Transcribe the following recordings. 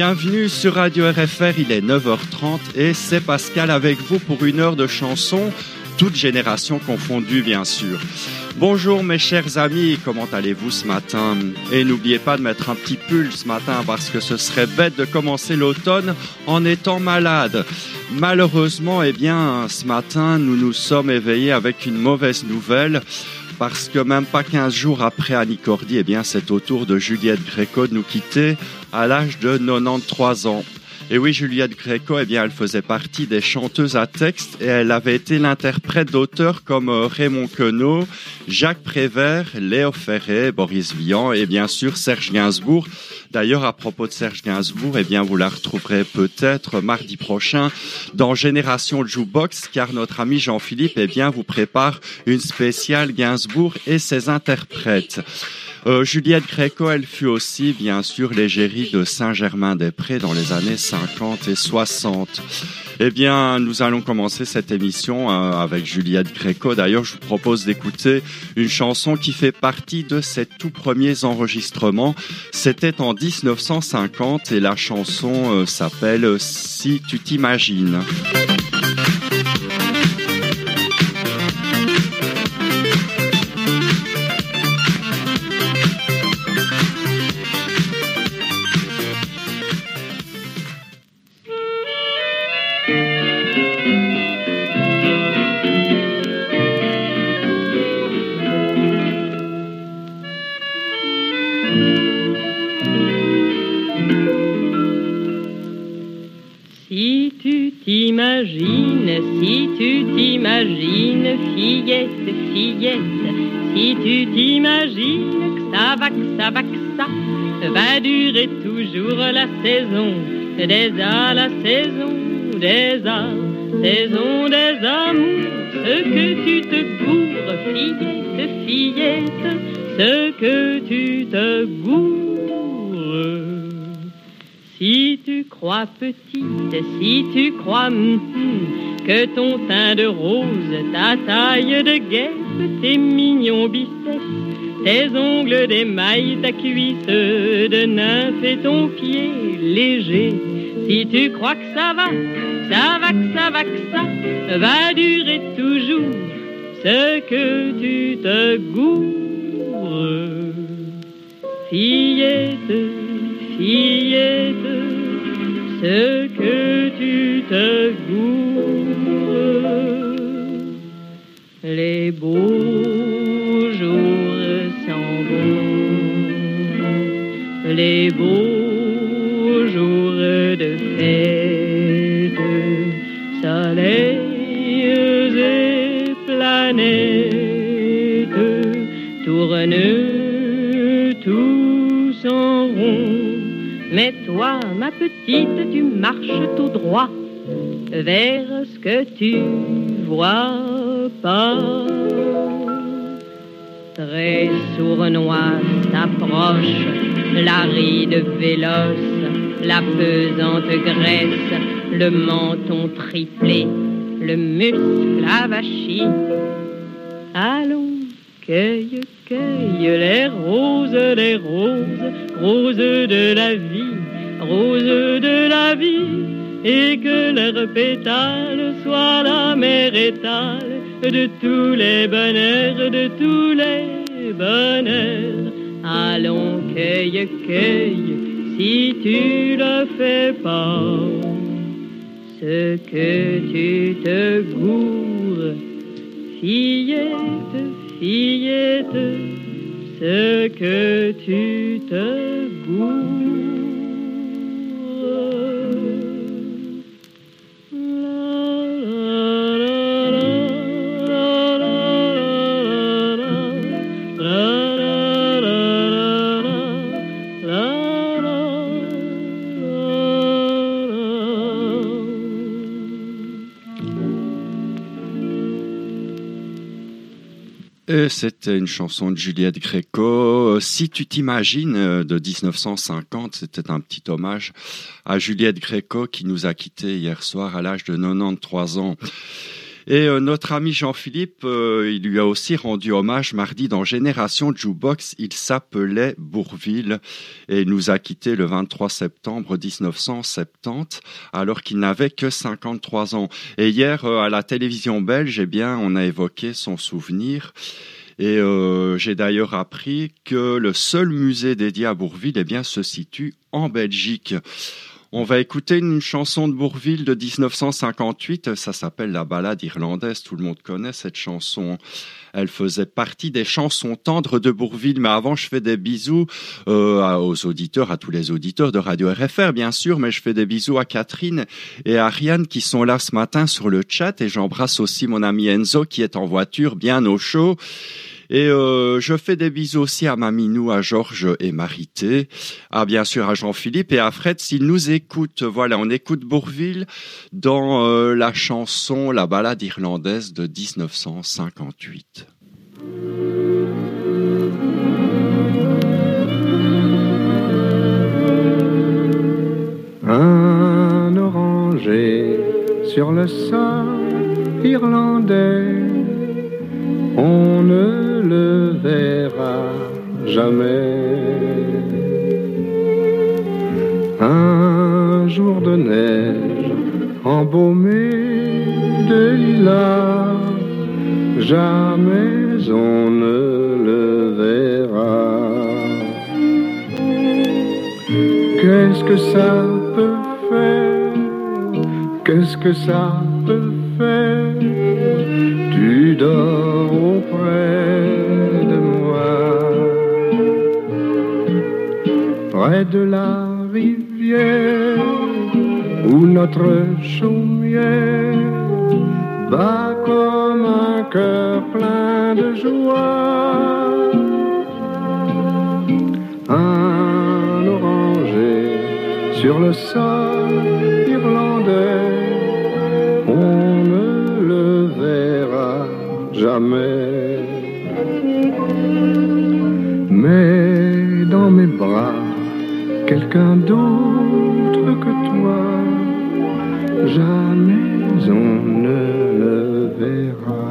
Bienvenue sur Radio RFR, il est 9h30 et c'est Pascal avec vous pour une heure de chansons, toutes générations confondues bien sûr. Bonjour mes chers amis, comment allez-vous ce matin? Et n'oubliez pas de mettre un petit pull ce matin parce que ce serait bête de commencer l'automne en étant malade. Malheureusement, eh bien, ce matin, nous nous sommes éveillés avec une mauvaise nouvelle parce que même pas 15 jours après Annie Cordy, eh bien, c'est au tour de Juliette Gréco de nous quitter à l'âge de 93 ans. Et oui, Juliette Gréco, eh bien, elle faisait partie des chanteuses à texte et elle avait été l'interprète d'auteurs comme euh, Raymond Queneau, Jacques Prévert, Léo Ferré, Boris Vian et bien sûr Serge Gainsbourg. D'ailleurs, à propos de Serge Gainsbourg, eh bien, vous la retrouverez peut-être mardi prochain dans Génération Jukebox, car notre ami Jean-Philippe, eh bien, vous prépare une spéciale Gainsbourg et ses interprètes. Euh, Juliette Gréco, elle fut aussi, bien sûr, l'égérie de Saint-Germain-des-Prés dans les années 50 et 60. Eh bien, nous allons commencer cette émission euh, avec Juliette Gréco. D'ailleurs, je vous propose d'écouter une chanson qui fait partie de ses tout premiers enregistrements. C'était en 1950 et la chanson euh, s'appelle Si tu t'imagines. Des a, la saison des a, saison des amours, ce que tu te gourres, fillette, fillette, ce que tu te gourres. Si tu crois petite, si tu crois que ton teint de rose, ta taille de guêpe, tes mignons biceps, tes ongles d'émail, ta cuisse de nymphe et ton pied si tu crois que ça va, ça va, que ça va, que ça va durer toujours, Très sournois s'approche la ride véloce, la pesante graisse, le menton triplé, le muscle avachi. Allons, cueille, cueille les roses, les roses, roses de la vie, roses de la vie, et que leurs pétales soient la mer étale de tous les bonheurs, de tous les bonheurs. Allons, cueille, cueille, si tu le fais pas, ce que tu te gourres, fillette, fillette, ce que tu te goûtes. C'était une chanson de Juliette Gréco. Si tu t'imagines, euh, de 1950, c'était un petit hommage à Juliette Gréco qui nous a quittés hier soir à l'âge de 93 ans. Et euh, notre ami Jean-Philippe, euh, il lui a aussi rendu hommage mardi dans Génération Jukebox. Il s'appelait Bourville et nous a quitté le 23 septembre 1970 alors qu'il n'avait que 53 ans. Et hier, euh, à la télévision belge, eh bien, on a évoqué son souvenir. Et j'ai d'ailleurs appris que le seul musée dédié à Bourville eh bien, se situe en Belgique. On va écouter une chanson de Bourville de 1958. Ça s'appelle La balade irlandaise. Tout le monde connaît cette chanson. Elle faisait partie des chansons tendres de Bourville. Mais avant, je fais des bisous euh, aux auditeurs, à tous les auditeurs de Radio RFR, bien sûr. Mais je fais des bisous à Catherine et à Ariane qui sont là ce matin sur le chat. Et j'embrasse aussi mon ami Enzo qui est en voiture, bien au chaud. Et euh, je fais des bisous aussi à Maminou, à Georges et Marité, à bien sûr à Jean-Philippe et à Fred s'ils nous écoutent. Voilà, on écoute Bourville dans euh, la chanson La balade irlandaise de 1958. Un oranger sur le sol irlandais, on ne le verra jamais. Un jour de neige embaumé de lilas, jamais on ne le verra. Qu'est-ce que ça peut faire? Qu'est-ce que ça peut faire? Dors auprès près de la rivière où notre chaumière bat comme un cœur plein de joie. Un oranger sur le sol irlandais, jamais. Mais dans mes bras, quelqu'un d'autre que toi, jamais on ne le verra.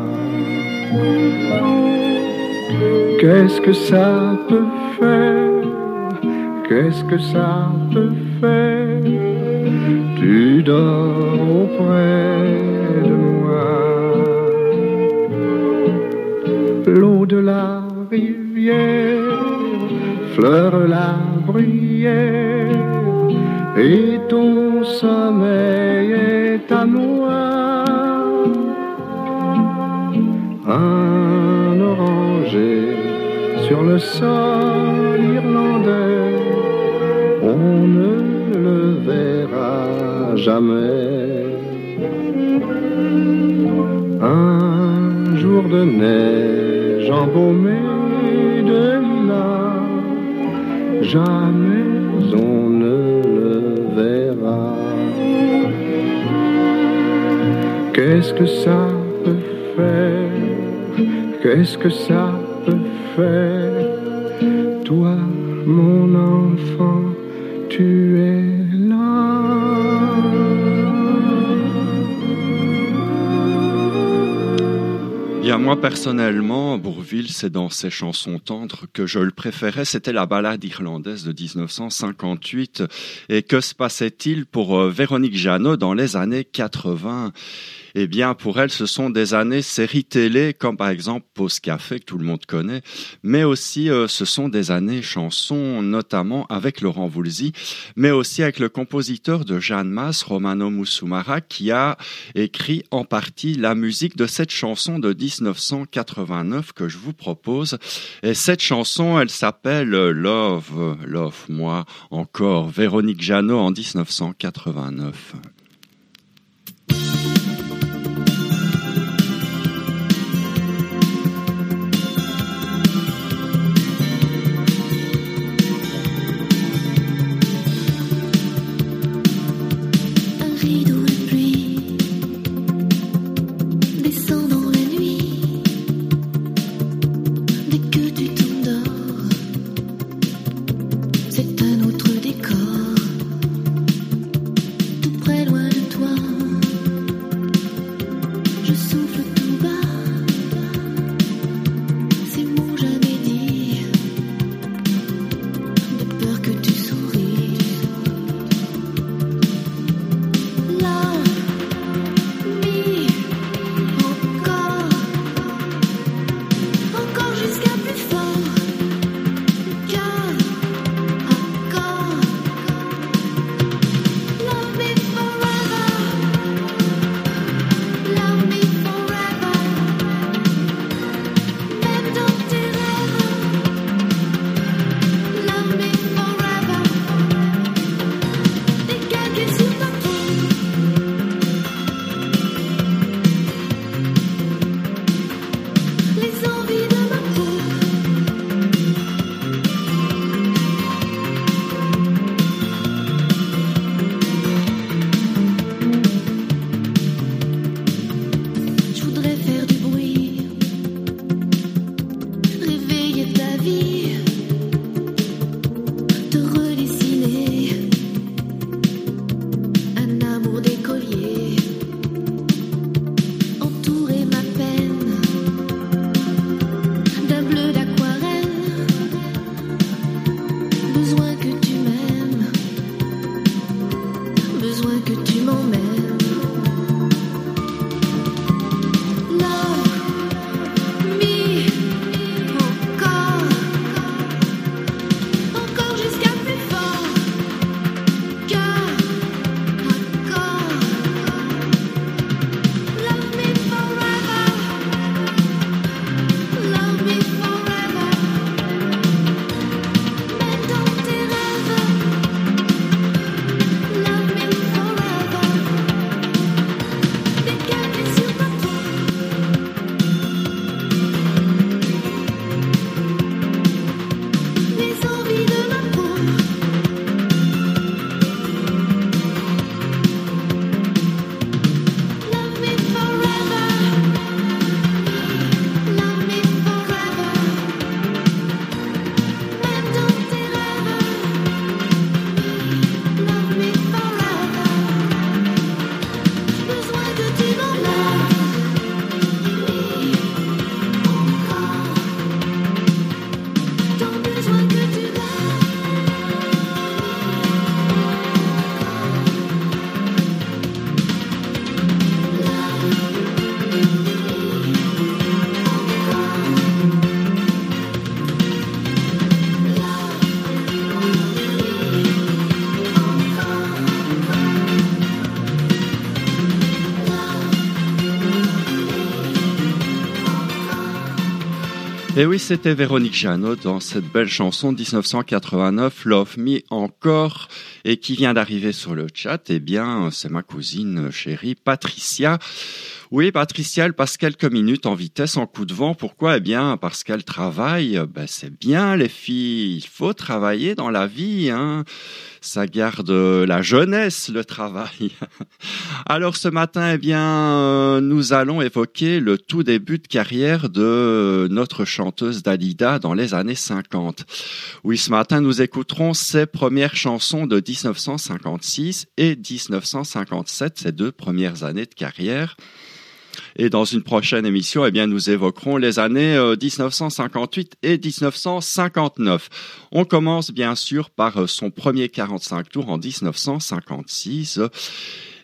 Qu'est-ce que ça peut faire? Qu'est-ce que ça peut faire? Tu dors auprès L'eau de la rivière fleure la bruyère et ton sommeil est à moi. Un oranger sur le sol irlandais, on ne le verra jamais. Un jour de neige embaumé de lilas, jamais on ne le verra. Qu'est-ce que ça peut faire? Qu'est-ce que ça peut faire? Moi personnellement, Bourville, c'est dans ses chansons tendres que je le préférais. C'était la balade irlandaise de 1958. Et que se passait-il pour euh, Véronique Jeannot dans les années 80 eh bien, pour elle, ce sont des années séries télé, comme par exemple Pause Café, que tout le monde connaît, mais aussi euh, ce sont des années chansons, notamment avec Laurent Voulzy, mais aussi avec le compositeur de Jeanne Masse, Romano Musumara, qui a écrit en partie la musique de cette chanson de 1989 que je vous propose. Et cette chanson, elle s'appelle Love, Love, moi encore, Véronique Jeannot en 1989. Et oui, c'était Véronique Jeannot dans cette belle chanson de 1989, Love Me Encore, et qui vient d'arriver sur le chat. Eh bien, c'est ma cousine chérie Patricia. Oui, Patricia, elle passe quelques minutes en vitesse, en coup de vent. Pourquoi? Eh bien, parce qu'elle travaille. Ben, c'est bien, les filles. Il faut travailler dans la vie, hein. Ça garde la jeunesse, le travail. Alors, ce matin, eh bien, euh, nous allons évoquer le tout début de carrière de notre chanteuse Dalida dans les années 50. Oui, ce matin, nous écouterons ses premières chansons de 1956 et 1957, ces deux premières années de carrière. Et dans une prochaine émission, eh bien, nous évoquerons les années euh, 1958 et 1959. On commence bien sûr par euh, son premier 45 tours en 1956.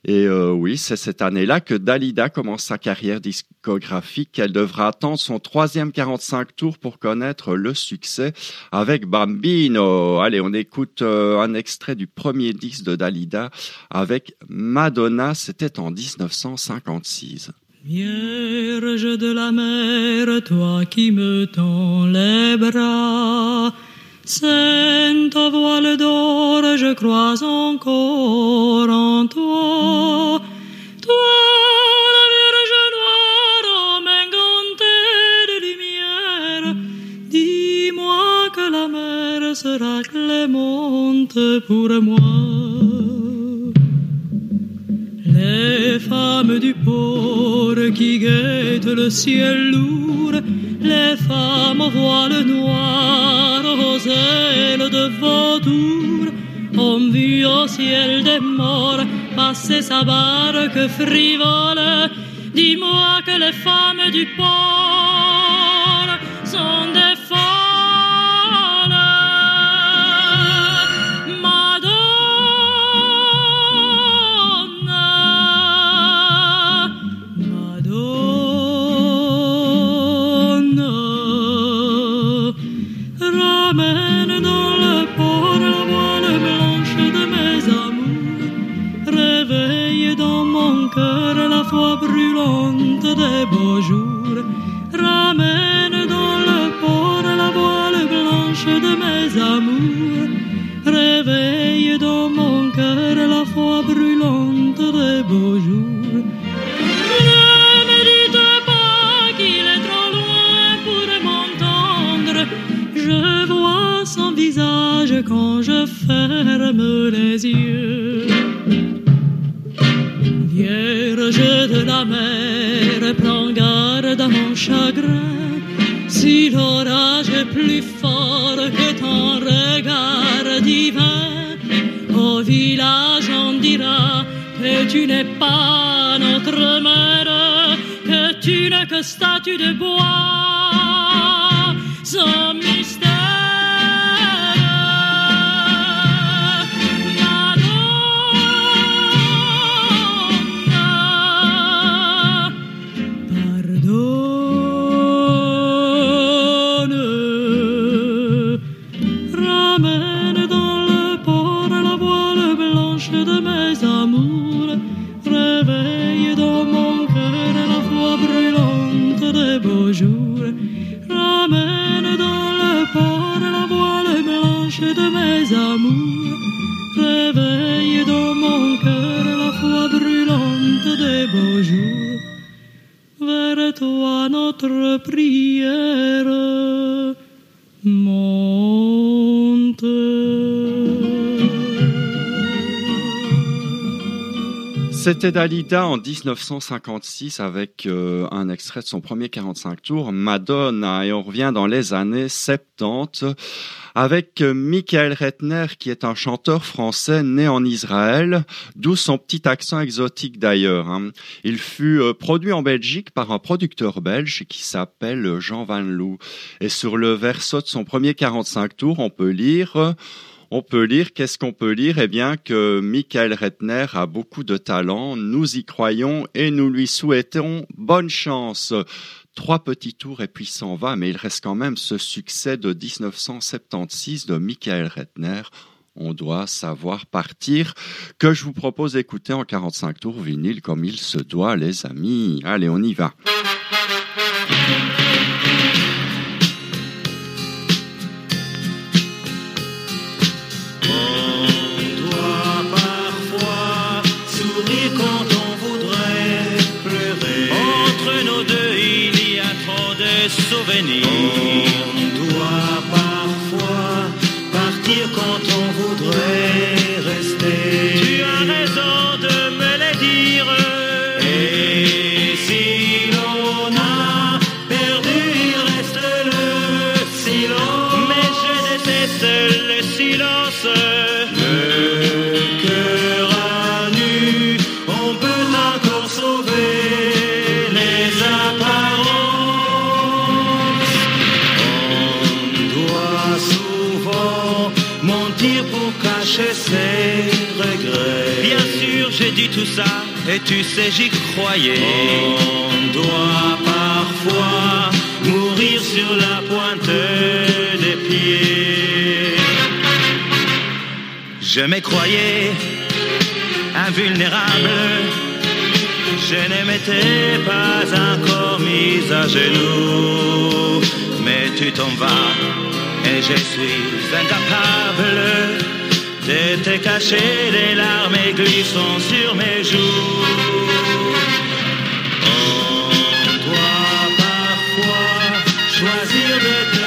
Et euh, oui, c'est cette année-là que Dalida commence sa carrière discographique. Elle devra attendre son troisième 45 tours pour connaître le succès avec Bambino. Allez, on écoute euh, un extrait du premier disque de Dalida avec Madonna. C'était en 1956. Vierge de la mer, toi qui me tends les bras, Sainte voile d'or, je crois encore en toi. Toi, la Vierge noire, en main gantée de lumière, dis-moi que la mer sera clémente pour moi. Qui guettent le ciel lourd, les femmes au voile noir, aux ailes de vautour, ont vu au ciel des morts passer sa barque frivole. Dis-moi que les femmes du port l'orage plus fort que ton regard divin, au village on dira que tu n'es pas notre mère, que tu n'es que statue de bois, Mon cœur la foi brûlante des beaux jours. Ramène dans le port la voile blanche de mes amours. Réveille dans mon cœur la foi brûlante des beaux jours. Vers toi notre prière C'était Dalida en 1956 avec euh, un extrait de son premier 45 tours, Madonna, et on revient dans les années 70 avec euh, Michael Rettner qui est un chanteur français né en Israël, d'où son petit accent exotique d'ailleurs. hein. Il fut euh, produit en Belgique par un producteur belge qui s'appelle Jean Van Loo. Et sur le verso de son premier 45 tours, on peut lire... on peut lire, qu'est-ce qu'on peut lire? Eh bien que Michael Rettner a beaucoup de talent, nous y croyons et nous lui souhaitons bonne chance. Trois petits tours et puis s'en va, mais il reste quand même ce succès de 1976 de Michael Rettner. On doit savoir partir, que je vous propose d'écouter en 45 tours vinyle comme il se doit, les amis. Allez, on y va. souvenir. Dit tout ça, et tu sais, j'y croyais. On doit parfois mourir sur la pointe des pieds. Je me croyais invulnérable. Je ne m'étais pas encore mis à genoux. Mais tu t'en vas et je suis incapable te cacher les larmes et glissant sur mes joues. On doit parfois choisir de te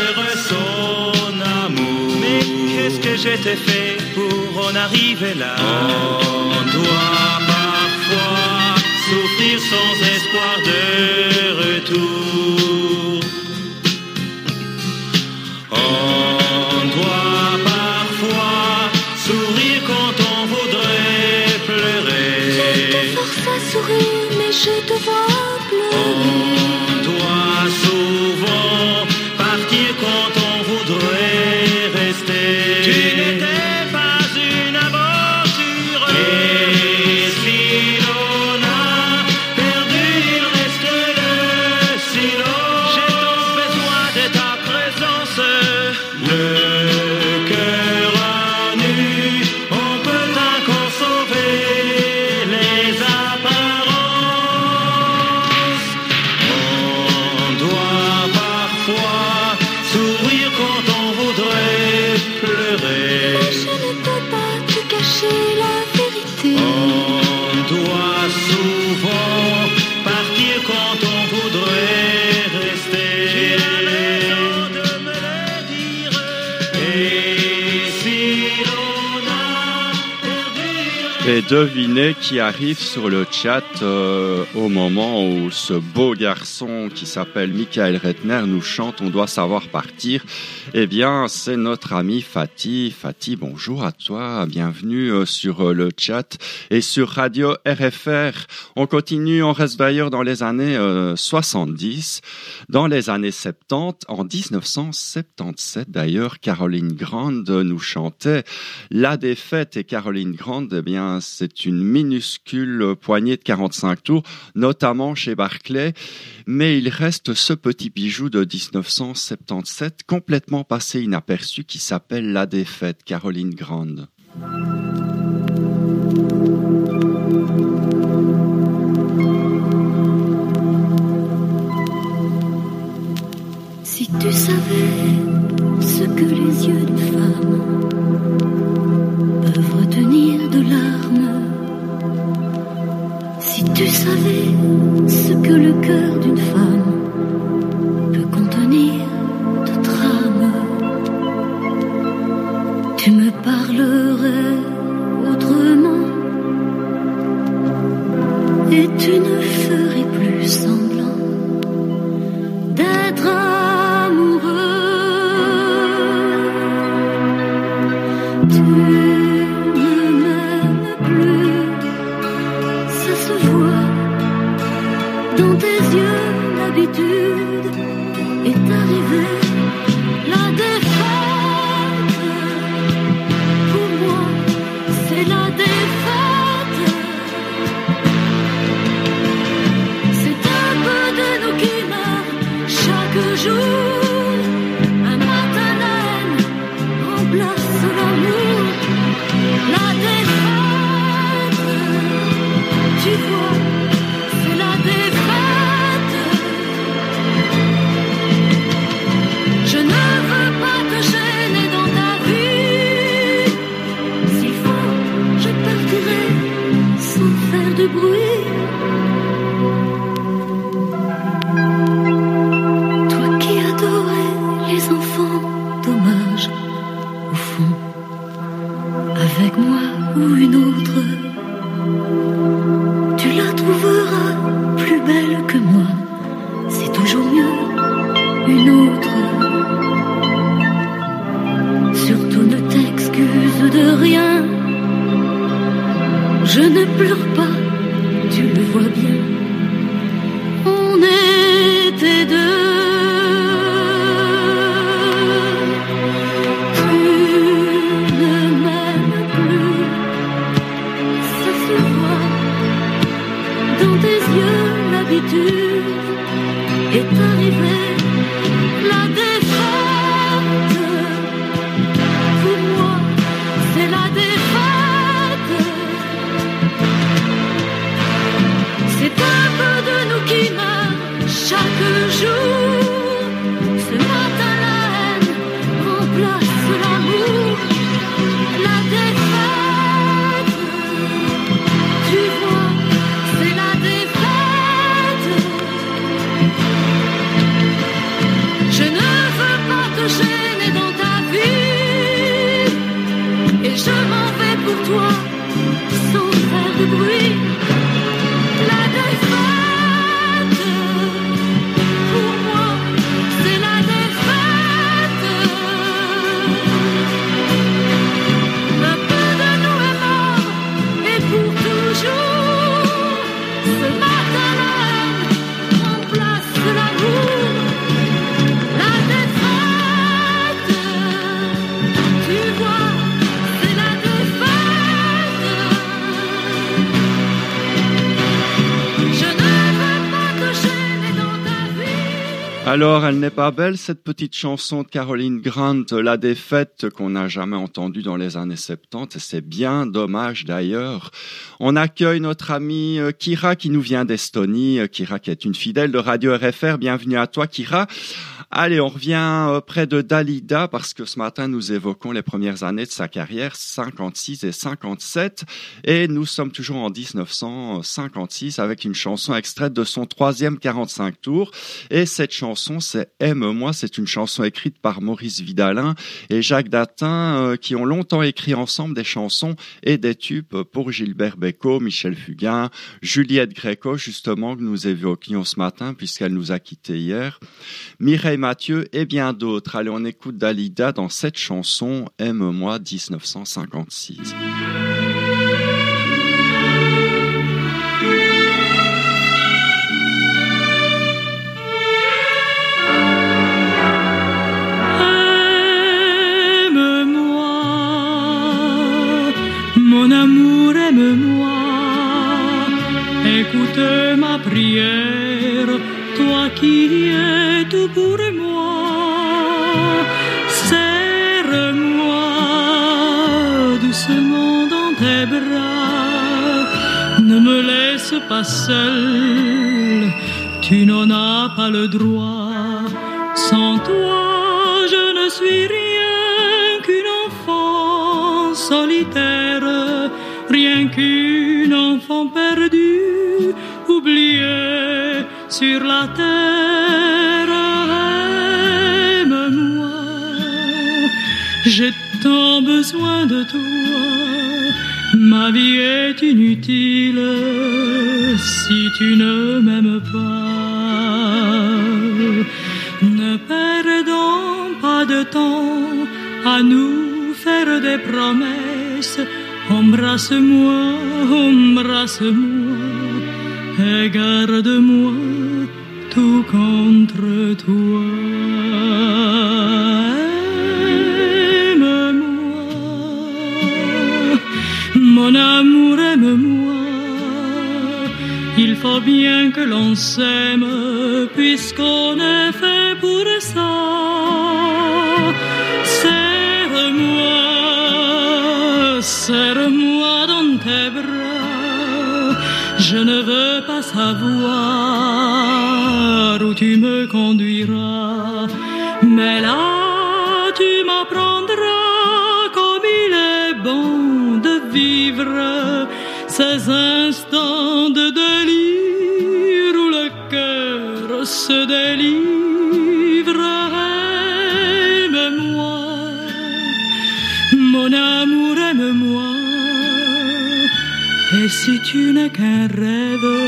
son amour. Mais qu'est-ce que je t'ai fait pour en arriver là? On doit parfois souffrir sans espoir de retour. Je te vois devinez qui arrive sur le chat euh, au moment où ce beau garçon qui s'appelle Michael Rettner nous chante On doit savoir partir. Eh bien, c'est notre ami Fatih. Fatih, bonjour à toi. Bienvenue euh, sur euh, le chat et sur Radio RFR. On continue, on reste d'ailleurs dans les années euh, 70. Dans les années 70, en 1977 d'ailleurs, Caroline Grande nous chantait La défaite et Caroline Grande, eh bien, c'est une minuscule poignée de 45 tours, notamment chez Barclay. Mais il reste ce petit bijou de 1977 complètement passé inaperçu qui s'appelle La défaite, Caroline Grande. Tu savais ce que le cœur d'une femme Alors, elle n'est pas belle, cette petite chanson de Caroline Grant, La défaite, qu'on n'a jamais entendue dans les années 70, et c'est bien dommage d'ailleurs. On accueille notre amie euh, Kira qui nous vient d'Estonie, Euh, Kira qui est une fidèle de Radio RFR. Bienvenue à toi, Kira. Allez, on revient euh, près de Dalida parce que ce matin, nous évoquons les premières années de sa carrière, 56 et 57, et nous sommes toujours en 1956 avec une chanson extraite de son troisième 45 tours. Et cette chanson, c'est Aime-moi. C'est une chanson écrite par Maurice Vidalin et Jacques Datin, euh, qui ont longtemps écrit ensemble des chansons et des tubes pour Gilbert Bécaud, Michel Fugain, Juliette Gréco, justement, que nous évoquions ce matin, puisqu'elle nous a quittés hier, Mireille Mathieu et bien d'autres. Allez, on écoute Dalida dans cette chanson Aime-moi 1956. Aime-moi, mon amour, aime-moi. Écoute ma prière, toi qui es tout pour pas seul, tu n'en as pas le droit. Sans toi, je ne suis rien qu'une enfant solitaire, rien qu'une enfant perdue oublié sur la terre. Aime-moi, j'ai tant besoin de toi. Ma vie est inutile si tu ne m'aimes pas. Ne perdons pas de temps à nous faire des promesses. Embrasse-moi, embrasse-moi et garde-moi tout contre toi. Il faut bien que l'on s'aime puisqu'on est fait pour ça. Serre-moi, serre-moi dans tes bras. Je ne veux pas savoir où tu me conduiras. Mais là, tu m'apprendras comme il est bon de vivre ces se délivre. Aime-moi, mon amour, aime-moi. Et si tu n'es qu'un rêve,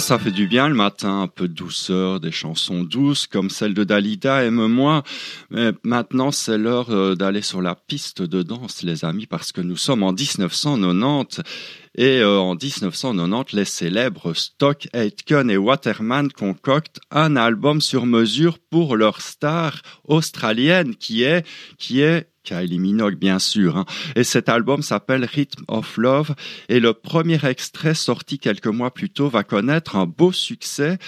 ça fait du bien le matin, un peu de douceur, des chansons douces comme celle de Dalida, aime-moi. Mais maintenant, c'est l'heure euh, d'aller sur la piste de danse, les amis, parce que nous sommes en 1990. Et euh, en 1990, les célèbres Stock, Aitken et Waterman concoctent un album sur mesure pour leur star australienne qui est, qui est Kylie Minogue, bien sûr. hein. Et cet album s'appelle Rhythm of Love. Et le premier extrait sorti quelques mois plus tôt va connaître un beau succès.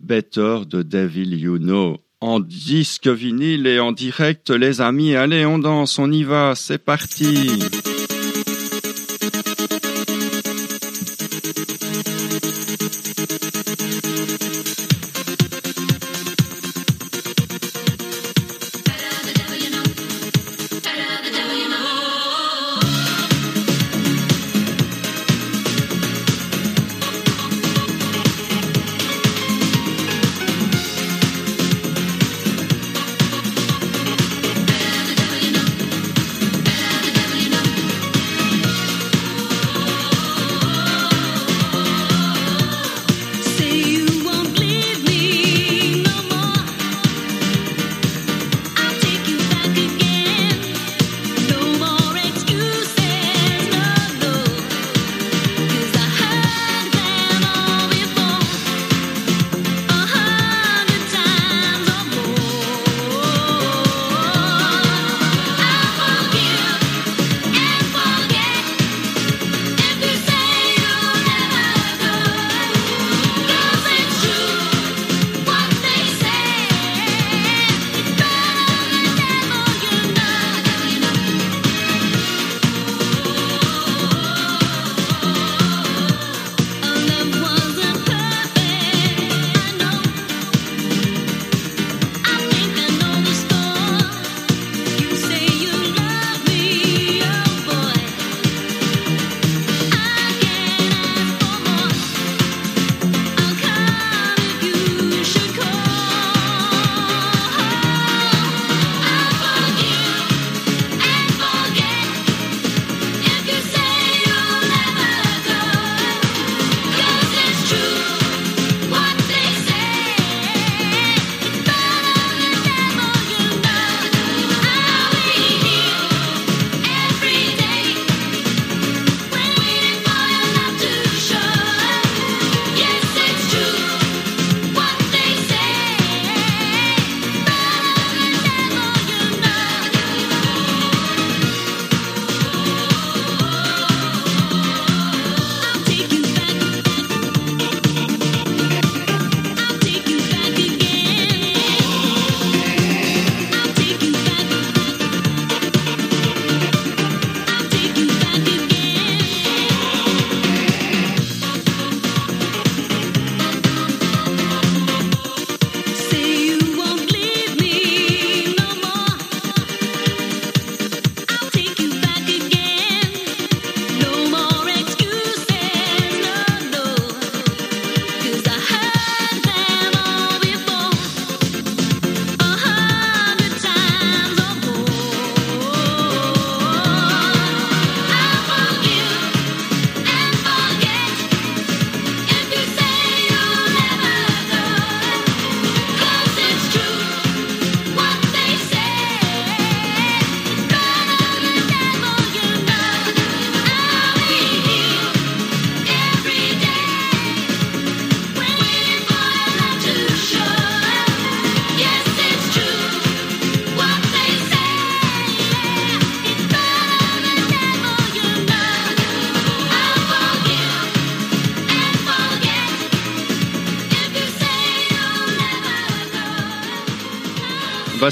Better de Devil You Know. En disque vinyle et en direct, les amis. Allez, on danse, on y va, c'est parti.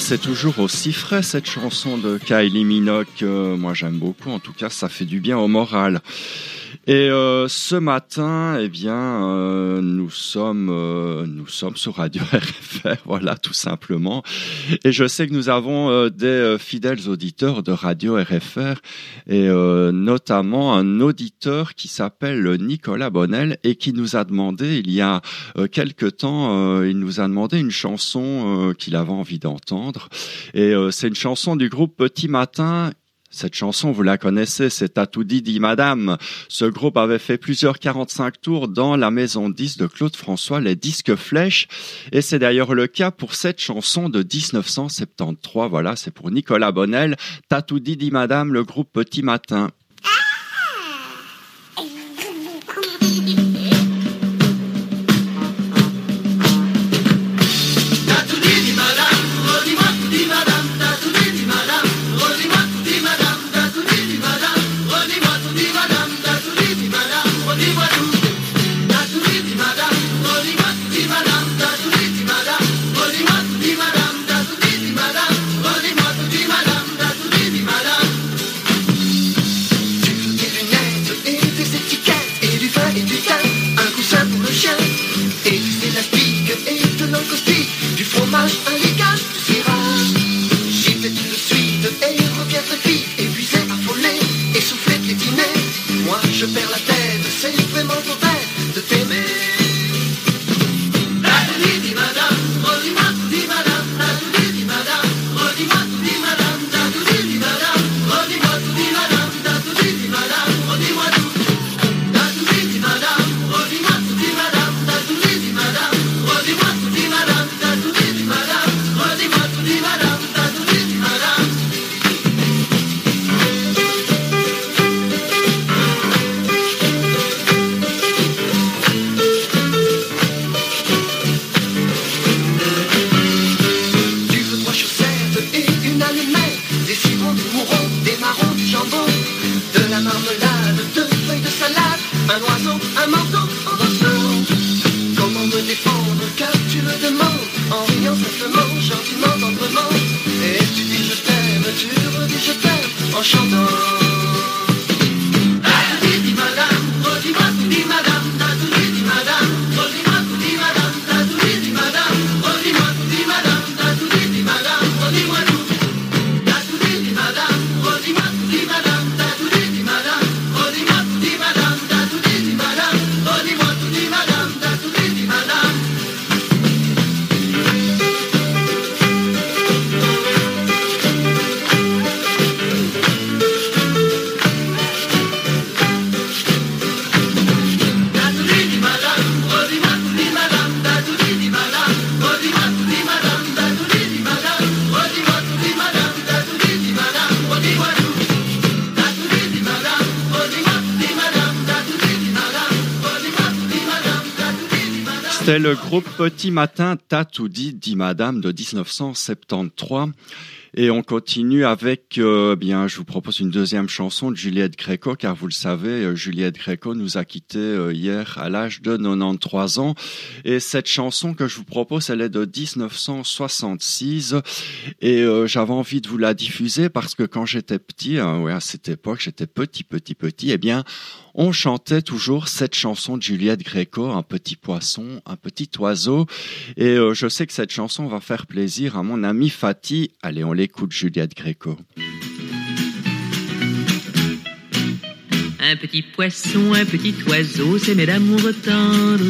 C'est toujours aussi frais cette chanson de Kylie Minogue. Moi j'aime beaucoup, en tout cas ça fait du bien au moral. Et euh, ce matin, eh bien, euh, nous sommes euh, nous sommes sur Radio RFR, voilà, tout simplement. Et je sais que nous avons euh, des euh, fidèles auditeurs de Radio RFR, et euh, notamment un auditeur qui s'appelle Nicolas Bonnel et qui nous a demandé, il y a quelque temps, il nous a demandé une chanson qu'il avait envie d'entendre. Et c'est une chanson du groupe Petit Matin cette chanson, vous la connaissez, c'est À tout dit, Madame. Ce groupe avait fait plusieurs 45 tours dans la maison 10 de Claude François, les disques flèches. Et c'est d'ailleurs le cas pour cette chanson de 1973. Voilà, c'est pour Nicolas Bonnel. T'as tout dit Madame, le groupe Petit Matin. C'était le groupe Petit Matin, T'as dit, dit Madame de 1973. Et on continue avec, euh, bien, je vous propose une deuxième chanson de Juliette Gréco, car vous le savez, euh, Juliette Gréco nous a quittés euh, hier à l'âge de 93 ans. Et cette chanson que je vous propose, elle est de 1966. Et euh, j'avais envie de vous la diffuser parce que quand j'étais petit, hein, ouais, à cette époque, j'étais petit, petit, petit, eh bien, on chantait toujours cette chanson de Juliette Gréco, un petit poisson, un petit oiseau. Et euh, je sais que cette chanson va faire plaisir à mon ami Fatih. Allez, on l'écoute, Juliette Gréco. Un petit poisson, un petit oiseau, c'est mes d'amour tendre.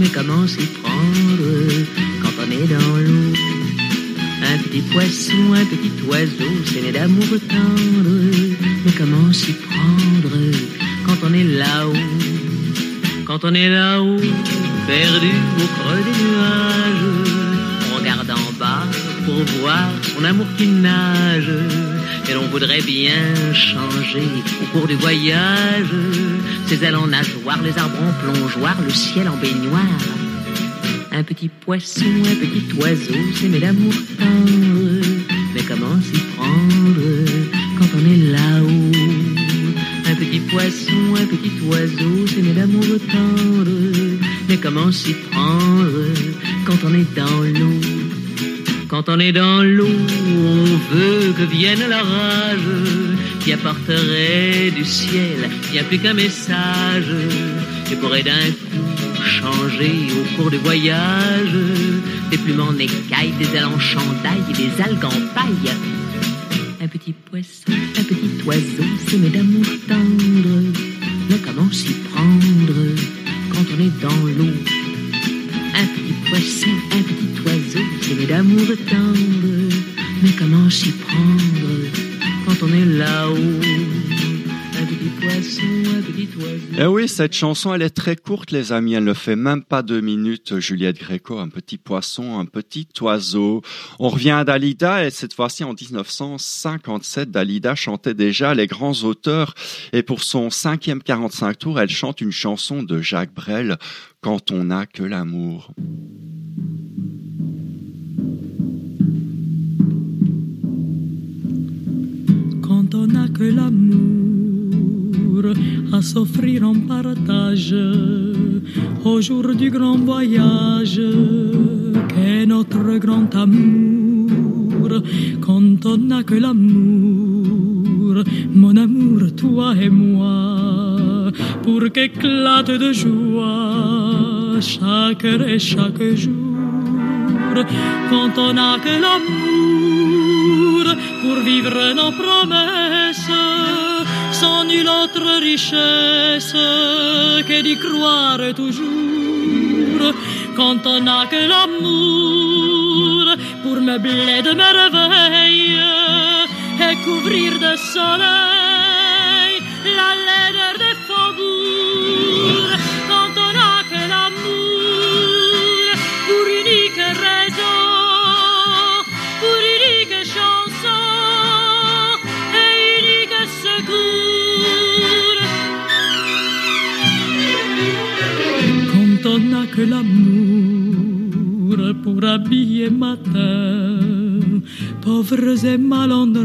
Mais comment s'y prendre quand on est dans l'eau? Un petit poisson, un petit oiseau, c'est mes d'amour tendre. Mais comment s'y prendre quand on est là-haut? Quand on est là-haut, perdu au creux des nuages, on regarde en bas pour voir son amour qui nage. Et l'on voudrait bien changer au cours du voyage ses ailes en nageoire, les arbres en plongeoir, le ciel en baignoire. Un petit poisson, un petit oiseau, c'est mes d'amour tendre. Mais comment s'y prendre quand on est là-haut? Un petit poisson, un petit oiseau, c'est mes d'amour tendre. Mais comment s'y prendre quand on est dans l'eau? Quand on est dans l'eau, on veut que vienne l'orage qui apporterait du ciel bien plus qu'un message et pourrait d'un coup changer au cours du voyage des plumes en écailles, des ailes en et des algues en paille. Un petit poisson, un petit oiseau, semé d'amour tendre. Mais comment s'y prendre quand on est dans l'eau? Un petit poisson, un petit oiseau, semé d'amour tendre. Mais comment s'y prendre quand on est là-haut? Eh oui, cette chanson, elle est très courte, les amis. Elle ne fait même pas deux minutes. Juliette Gréco, un petit poisson, un petit oiseau. On revient à Dalida et cette fois-ci en 1957, Dalida chantait déjà les grands auteurs et pour son cinquième 45 tours, elle chante une chanson de Jacques Brel, Quand on n'a que l'amour. quand on n'a que l'amour à s'offrir en partage. Au jour du grand voyage qu'est notre grand amour. Quand on n'a que l'amour mon amour toi et moi. Pour qu'éclate de joie chaque heure et chaque jour. Quand on n'a que l'amour pour vivre nos promesses sans nulle autre richesse que d'y croire toujours. Quand on n'a que l'amour pour meubler de merveilles et couvrir de soleil la laideur des faubourgs pour habiller matin, pauvres et malandrins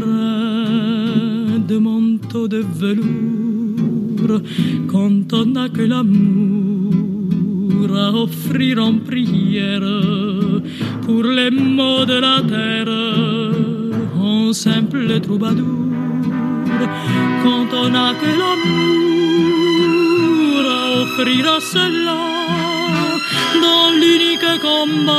de manteaux de velours, quand on n'a que l'amour à offrir en prière pour les maux de la terre en simple troubadour quand on n'a que l'amour à offrir à cela dans l'unique combat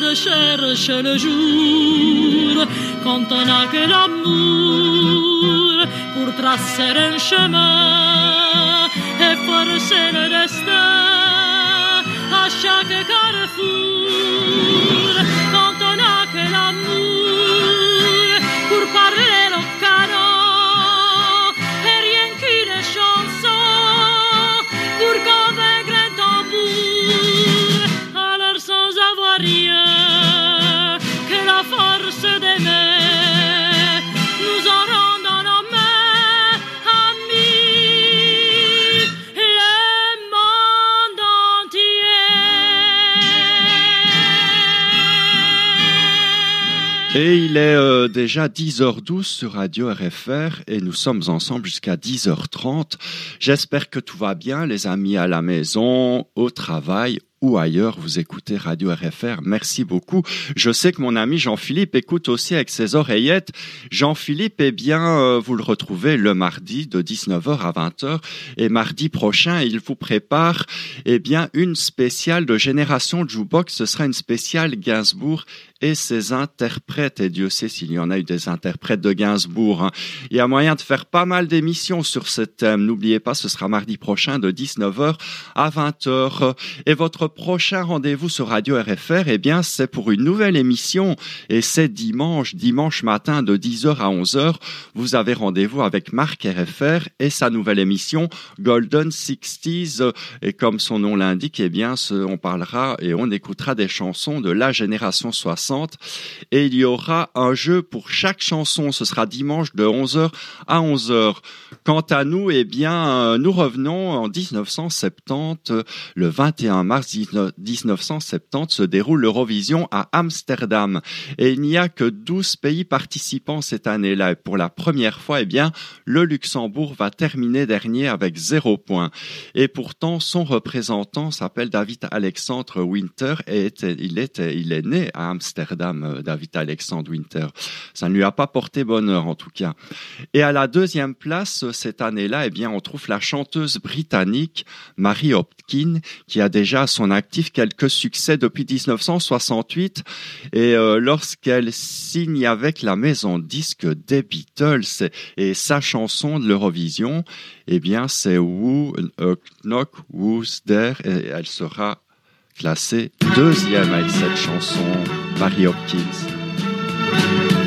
de chercher le jour quand on n'a que l'amour pour tracer un chemin et forcer le destin à chaque carrefour Et il est euh, déjà 10h12 sur Radio RFR et nous sommes ensemble jusqu'à 10h30. J'espère que tout va bien, les amis à la maison, au travail ou ailleurs, vous écoutez Radio RFR. Merci beaucoup. Je sais que mon ami Jean-Philippe écoute aussi avec ses oreillettes. Jean-Philippe, eh bien, euh, vous le retrouvez le mardi de 19h à 20h et mardi prochain, il vous prépare, eh bien, une spéciale de Génération Jukebox. Ce sera une spéciale Gainsbourg et ses interprètes. Et Dieu sait s'il y en a eu des interprètes de Gainsbourg. hein. Il y a moyen de faire pas mal d'émissions sur ce thème. N'oubliez pas, ce sera mardi prochain de 19h à 20h. Et votre prochain rendez-vous sur Radio RFR, eh bien, c'est pour une nouvelle émission. Et c'est dimanche, dimanche matin de 10h à 11h. Vous avez rendez-vous avec Marc RFR et sa nouvelle émission Golden 60s. Et comme son nom l'indique, eh bien, on parlera et on écoutera des chansons de la génération 60 60. Et il y aura un jeu pour chaque chanson. Ce sera dimanche de 11h à 11h. Quant à nous, eh bien, euh, nous revenons en 1970. Le 21 mars 1970 se déroule l'Eurovision à Amsterdam. Et il n'y a que 12 pays participants cette année-là. Et pour la première fois, eh bien, le Luxembourg va terminer dernier avec zéro point. Et pourtant, son représentant s'appelle David Alexandre Winter et il est né à Amsterdam, euh, David Alexandre Winter. Ça ne lui a pas porté bonheur, en tout cas. Et à la deuxième place, cette année-là, eh bien, on trouve la chanteuse britannique Mary Hopkins, qui a déjà à son actif quelques succès depuis 1968. Et euh, lorsqu'elle signe avec la maison disque des Beatles et sa chanson de l'Eurovision, eh bien, c'est Who Knock Who's There et elle sera classée deuxième avec cette chanson, Mary Hopkins.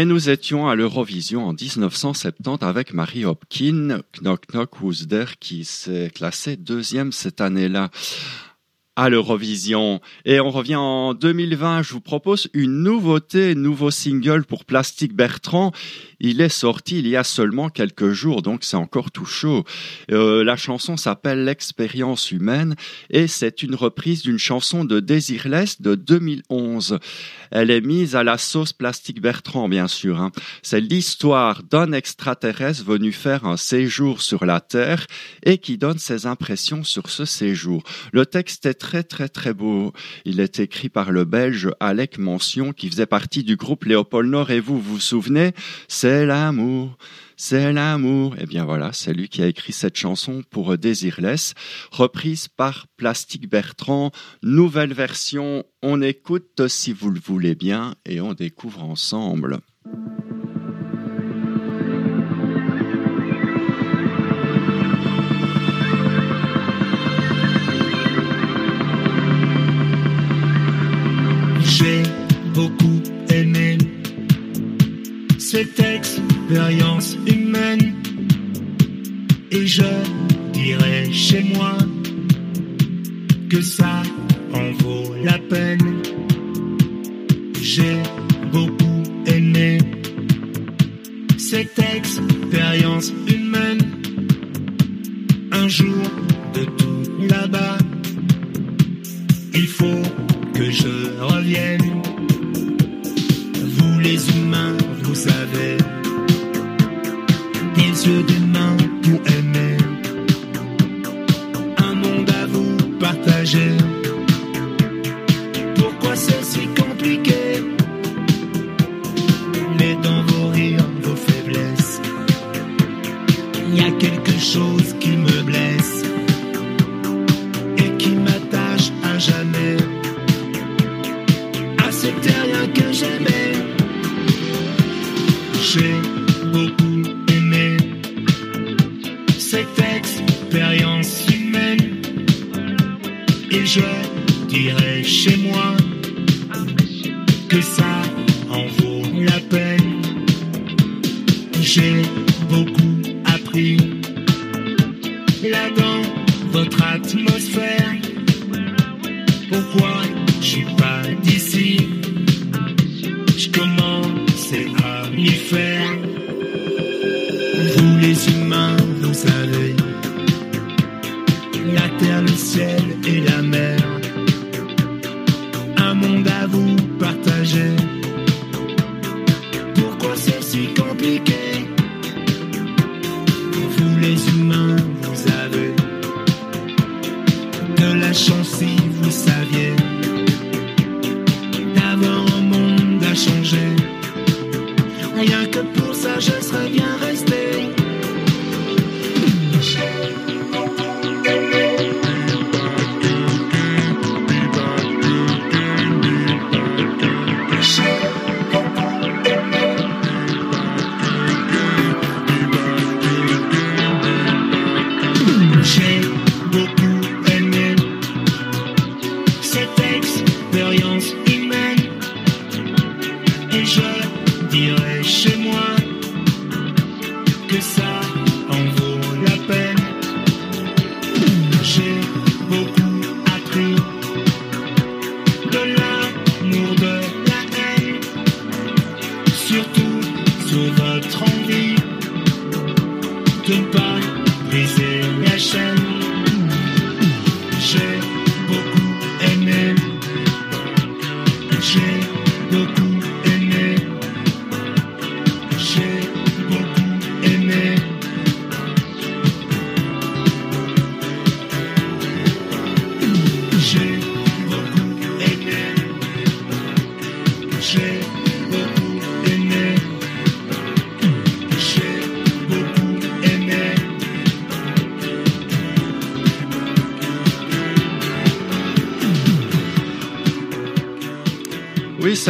Et nous étions à l'Eurovision en 1970 avec Mary Hopkins, Knock Knock Who's There, qui s'est classée deuxième cette année-là à l'Eurovision. Et on revient en 2020. Je vous propose une nouveauté, nouveau single pour Plastique Bertrand. Il est sorti il y a seulement quelques jours, donc c'est encore tout chaud. Euh, la chanson s'appelle L'expérience humaine et c'est une reprise d'une chanson de Désirless de 2011. Elle est mise à la sauce plastique Bertrand, bien sûr. Hein. C'est l'histoire d'un extraterrestre venu faire un séjour sur la Terre et qui donne ses impressions sur ce séjour. Le texte est très très très beau. Il est écrit par le Belge Alec Mention qui faisait partie du groupe Léopold Nord et vous vous, vous souvenez, c'est l'amour, c'est l'amour. Eh bien voilà, c'est lui qui a écrit cette chanson pour Désirless, reprise par Plastique Bertrand, nouvelle version. On écoute si vous le voulez bien et on découvre ensemble. Beaucoup aimé cette expérience humaine. Et je dirais chez moi que ça en vaut la peine.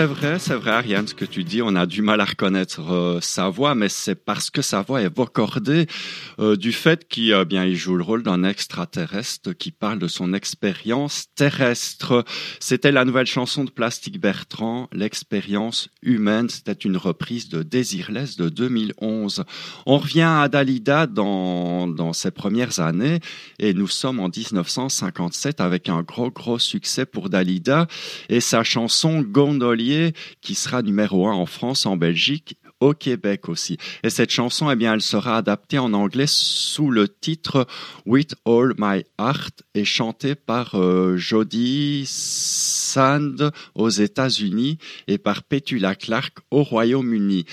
C'est vrai, c'est vrai, Ariane, ce que tu dis. On a du mal à reconnaître euh, sa voix, mais c'est parce que sa voix est vocordée euh, du fait qu'il euh, bien, joue le rôle d'un extraterrestre qui parle de son expérience terrestre. C'était la nouvelle chanson de Plastique Bertrand, l'expérience humaine. C'était une reprise de Désirless de 2011. On revient à Dalida dans, dans ses premières années et nous sommes en 1957 avec un gros, gros succès pour Dalida et sa chanson Gondolier qui sera numéro un en France, en Belgique au Québec aussi. Et cette chanson, eh bien, elle sera adaptée en anglais sous le titre With All My Heart et chantée par euh, Jodie Sand aux États-Unis et par Petula Clark au Royaume-Uni.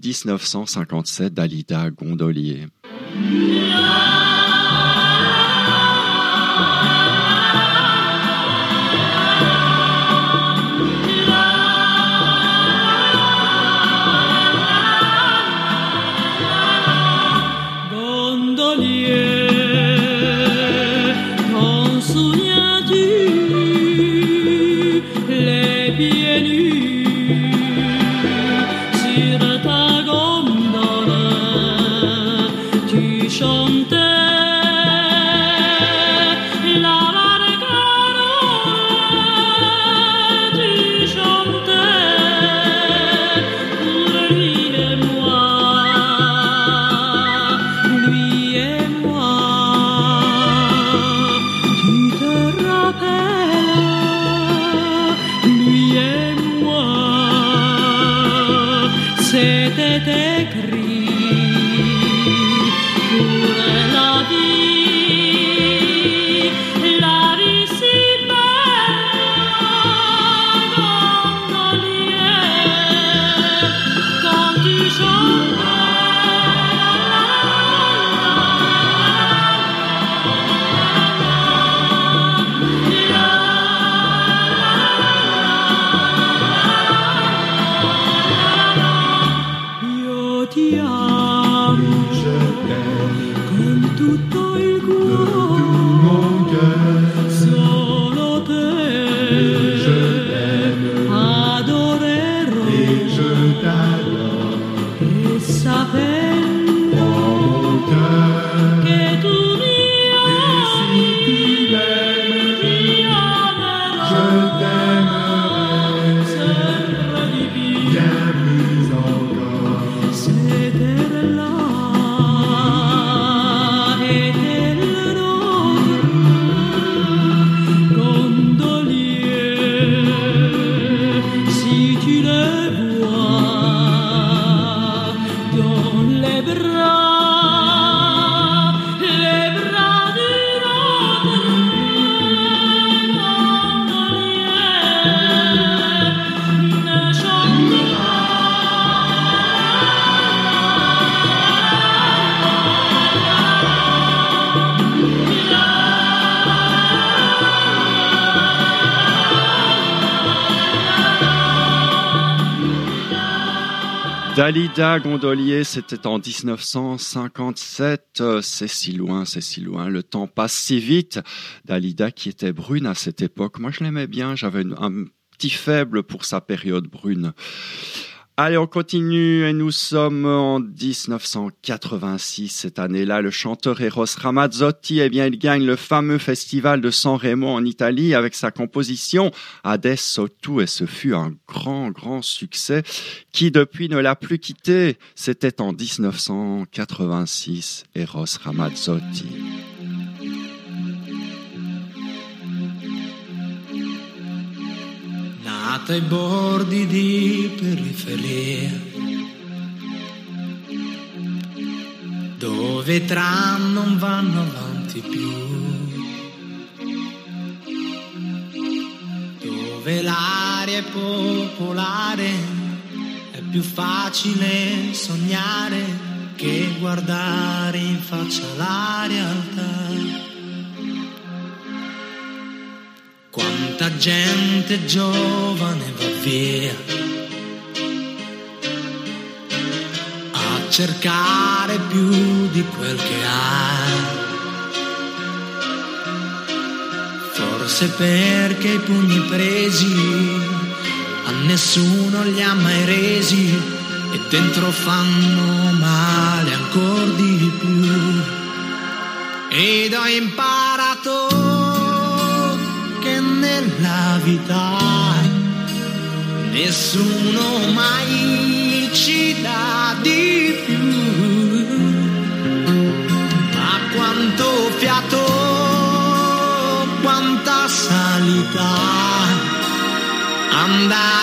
1957, Dalida Gondolier. Gondolier, Dalida Gondolier, c'était en 1957. Euh, c'est si loin, c'est si loin. Le temps passe si vite. Dalida qui était brune à cette époque. Moi, je l'aimais bien. J'avais un petit faible pour sa période brune. Allez, on continue et nous sommes en 1986. Cette année-là, le chanteur Eros Ramazzotti, eh bien, il gagne le fameux festival de San Remo en Italie avec sa composition Adesso tu et ce fut un grand, grand succès qui depuis ne l'a plus quitté. C'était en 1986, Eros Ramazzotti. Nata ai bordi di periferia, dove i tram non vanno avanti più, dove l'aria è popolare, è più facile sognare che guardare in faccia la realtà. Quanta gente giovane va via a cercare più di quel che ha. Forse perché i pugni presi a nessuno li ha mai resi e dentro fanno male ancora di più. Ed ho imparato nella vita nessuno mai ci dà di più. Ma quanto fiato, quanta salita, andare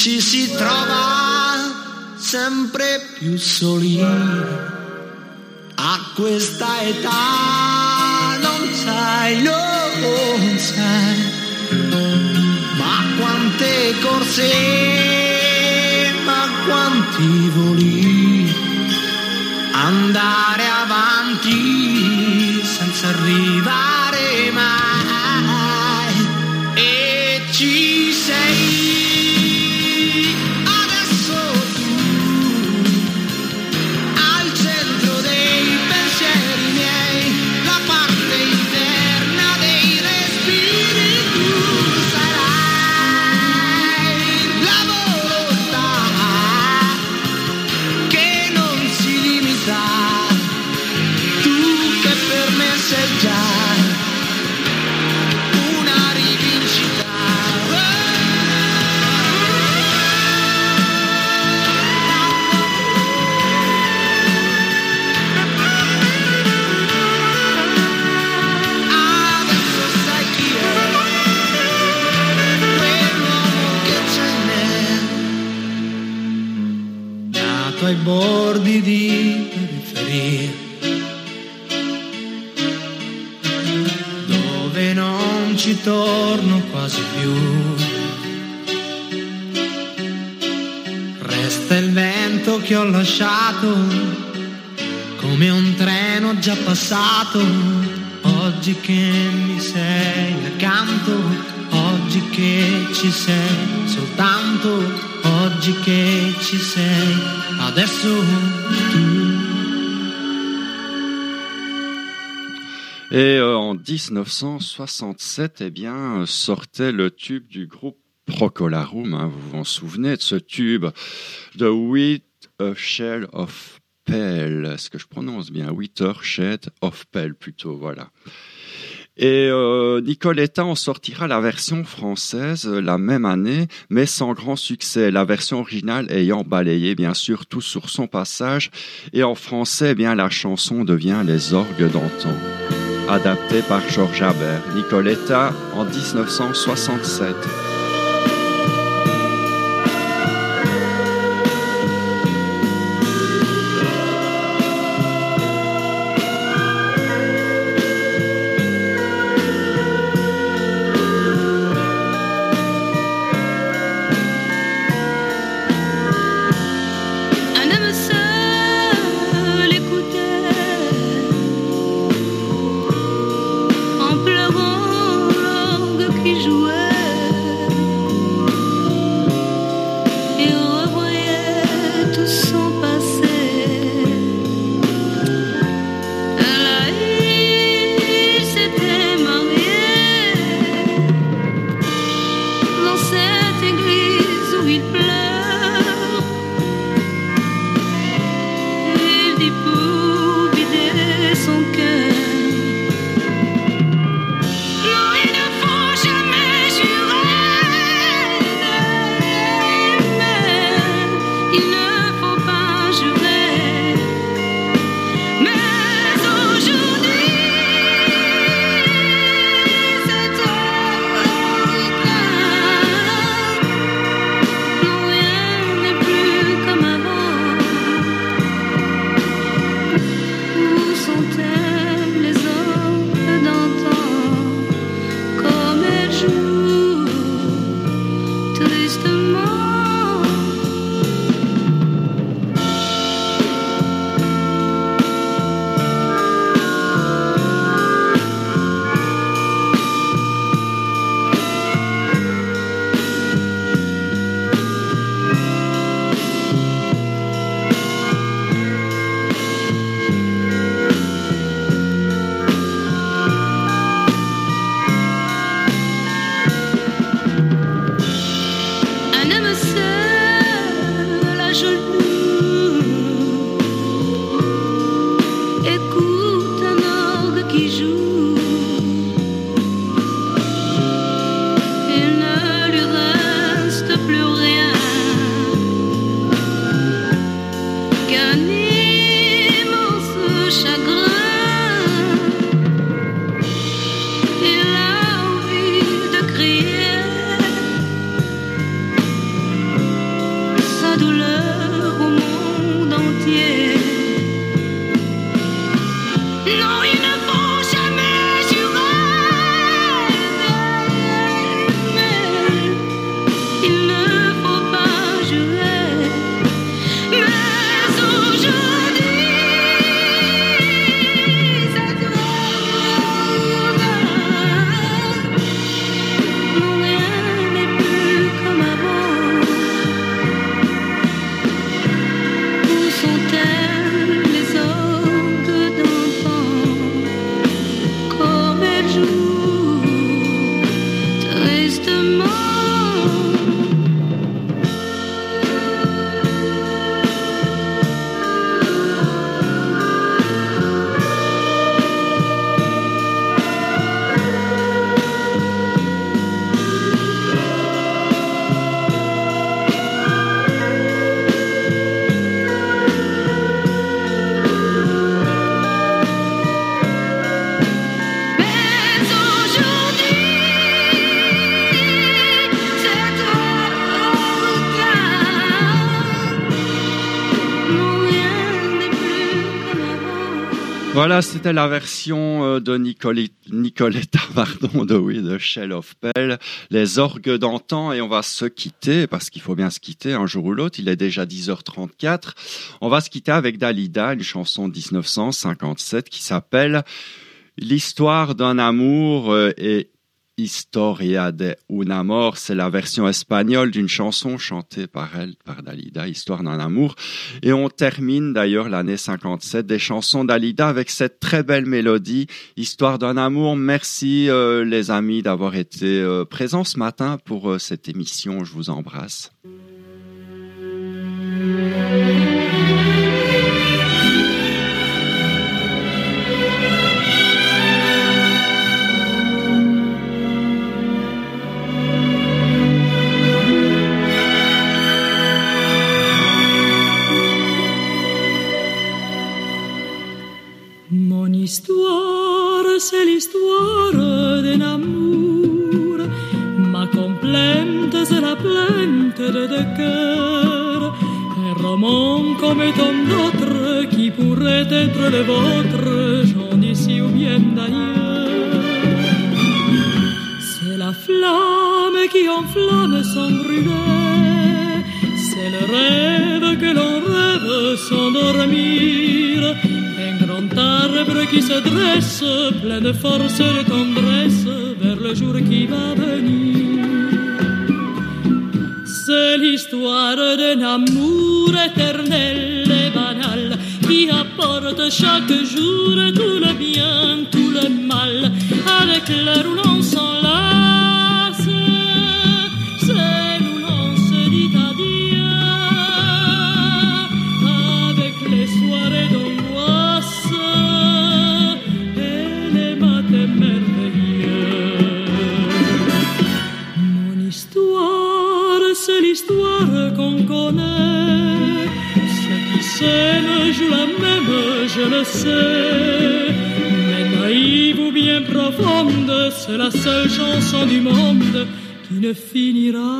ci si trova sempre più soli. A questa età non sai, non sai ma quante corse ma quanti voli andare avanti che ho lasciato come un treno già passato oggi che mi sei accanto oggi che ci sei soltanto oggi che ci sei adesso tu Et euh, en 1967, eh bien, sortait le tube du groupe Procolarum. hein, vous vous en souvenez de ce tube? De Wheat a Shell of Pell. Est-ce que je prononce bien? Wheater Shed of Pell plutôt, voilà. Et euh, Nicoletta en sortira la version française euh, la même année, mais sans grand succès. La version originale ayant balayé bien sûr tout sur son passage. Et en français, bien la chanson devient Les orgues d'antan. adapté par Georges Habert. Nicoletta en 1967. C'était la version euh, de Nicoli- Nicoletta, pardon, de oui, de Shell of Pell, les orgues d'antan, et on va se quitter, parce qu'il faut bien se quitter un jour ou l'autre, il est déjà 10h34. On va se quitter avec Dalida, une chanson de 1957 qui s'appelle L'histoire d'un amour euh, et Historia de un amor, c'est la version espagnole d'une chanson chantée par elle, par Dalida, Histoire d'un amour. Et on termine d'ailleurs l'année 57 des chansons d'Alida avec cette très belle mélodie, Histoire d'un amour. Merci euh, les amis d'avoir été euh, présents ce matin pour euh, cette émission. Je vous embrasse. Mon histoire, c'est l'histoire d'un amour. Ma complainte, c'est la plainte de deux cœurs. Un roman comme tant d'autres qui pourrait être le vôtre, j'en d'ici ou bien d'ailleurs. C'est la flamme qui enflamme sans brûler. C'est le rêve que l'on rêve sans dormir. Grand arbre qui se dresse, plein de force de tendresse, vers le jour qui va venir. C'est l'histoire d'un amour éternel et banal qui apporte chaque jour tout le bien, tout le mal, avec où je le sais. Mais naïve ou bien profonde, c'est la seule chanson du monde qui ne finira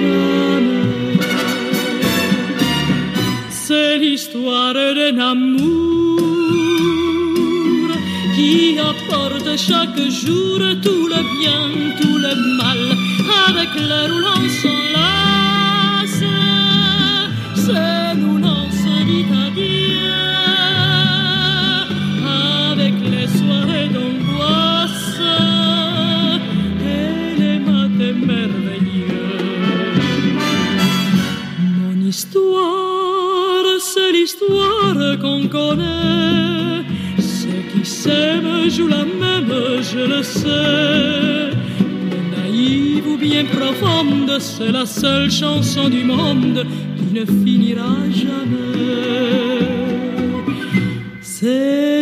jamais. C'est l'histoire d'un amour qui apporte chaque jour tout le bien, tout le mal, avec l'heure où l'on connaît. Ceux qui s'aiment jouent la même, je le sais. Mais naïve ou bien profonde, c'est la seule chanson du monde qui ne finira jamais. C'est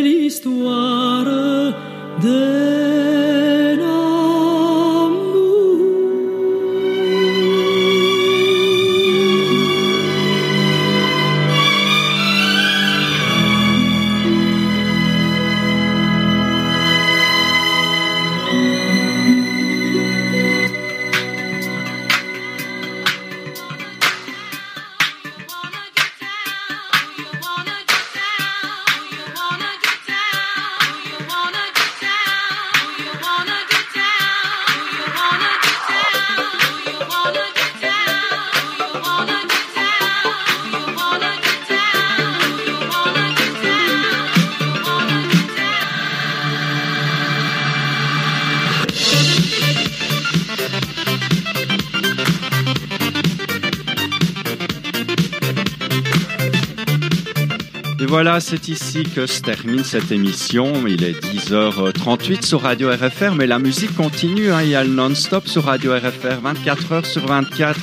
voilà, c'est ici que se termine cette émission. Il est 10h38 sur Radio RFR, mais la musique continue. hein. Il y a le non-stop sur Radio RFR, 24 heures sur 24.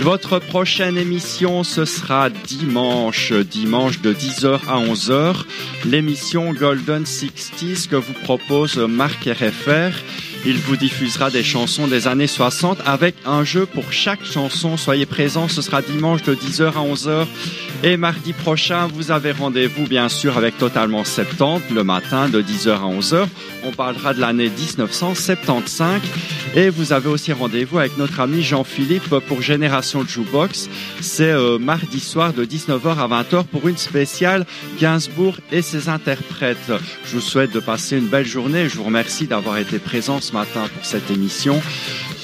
Votre prochaine émission, ce sera dimanche, dimanche de 10h à 11h. L'émission Golden 60s que vous propose Marc RFR. Il vous diffusera des chansons des années 60 avec un jeu pour chaque chanson. Soyez présents, ce sera dimanche de 10h à 11h. Et mardi prochain, vous avez rendez-vous bien sûr avec Totalement 70 le matin de 10h à 11h. On parlera de l'année 1975. Et vous avez aussi rendez-vous avec notre ami Jean-Philippe pour Génération Jukebox. C'est euh, mardi soir de 19h à 20h pour une spéciale Gainsbourg et ses interprètes. Je vous souhaite de passer une belle journée. Je vous remercie d'avoir été présent ce matin pour cette émission.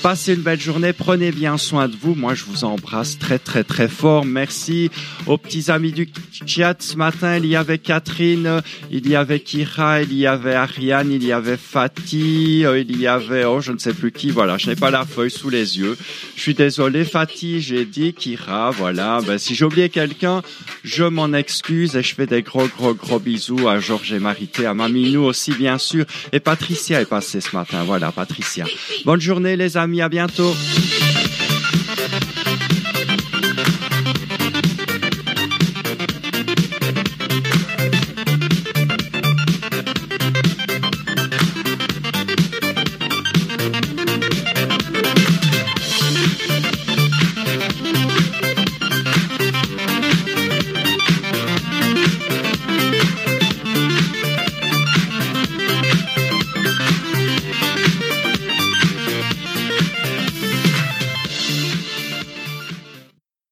Passez une belle journée, prenez bien soin de vous. Moi, je vous embrasse très très très fort. Merci aux petits amis du chat ce matin. Il y avait Catherine, il y avait Kira, il y avait Ariane, il y avait Fatih, euh, il y avait, oh, je ne sais plus qui. Voilà, je n'ai pas la feuille sous les yeux. Je suis désolé, Fatih, j'ai dit Kira. Voilà, ben, si j'ai oublié quelqu'un, je m'en excuse et je fais des gros gros gros bisous à Georges et Marité, à Maminou aussi bien sûr. Et Patricia est passée ce matin. Voilà, Patricia. Bonne journée les à bientôt.